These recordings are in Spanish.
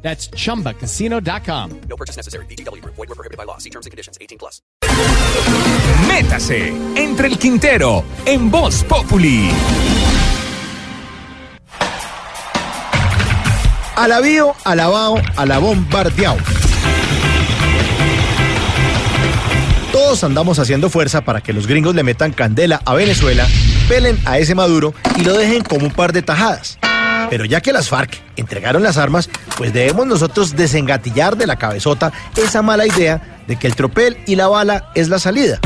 That's chumbacasino.com. No purchase necessary. BGW. Void were prohibited by law. See terms and conditions. 18 plus. Métase entre el Quintero en Voz Populi. Alabío, alabao, alabón, bardeao. Todos andamos haciendo fuerza para que los gringos le metan candela a Venezuela, pelen a ese Maduro y lo dejen como un par de tajadas. Pero ya que las FARC entregaron las armas, pues debemos nosotros desengatillar de la cabezota esa mala idea de que el tropel y la bala es la salida.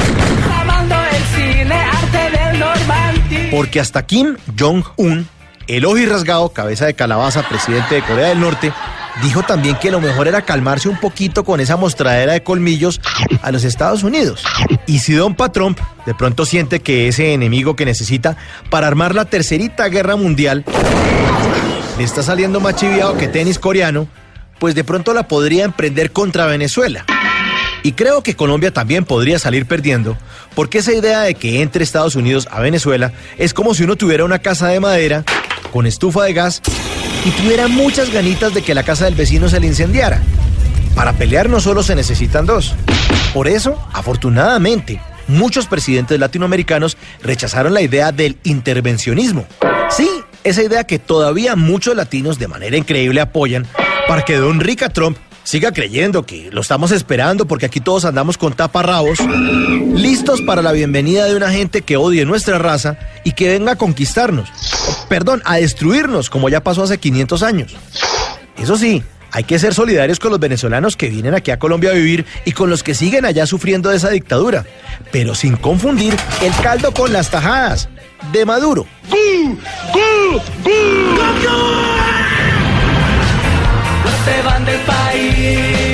Porque hasta Kim Jong-un, el ojo y rasgado, cabeza de calabaza, presidente de Corea del Norte, dijo también que lo mejor era calmarse un poquito con esa mostradera de colmillos a los Estados Unidos. Y si Don Trump de pronto siente que ese enemigo que necesita para armar la tercerita guerra mundial le está saliendo más chiviado que tenis coreano, pues de pronto la podría emprender contra Venezuela. Y creo que Colombia también podría salir perdiendo, porque esa idea de que entre Estados Unidos a Venezuela es como si uno tuviera una casa de madera con estufa de gas y tuviera muchas ganitas de que la casa del vecino se le incendiara. Para pelear no solo se necesitan dos. Por eso, afortunadamente, muchos presidentes latinoamericanos rechazaron la idea del intervencionismo. Sí, esa idea que todavía muchos latinos de manera increíble apoyan para que don Rica Trump siga creyendo que lo estamos esperando porque aquí todos andamos con taparrabos, listos para la bienvenida de una gente que odie nuestra raza y que venga a conquistarnos. Perdón, a destruirnos como ya pasó hace 500 años. Eso sí, hay que ser solidarios con los venezolanos que vienen aquí a Colombia a vivir y con los que siguen allá sufriendo de esa dictadura, pero sin confundir el caldo con las tajadas de Maduro. No se van del país.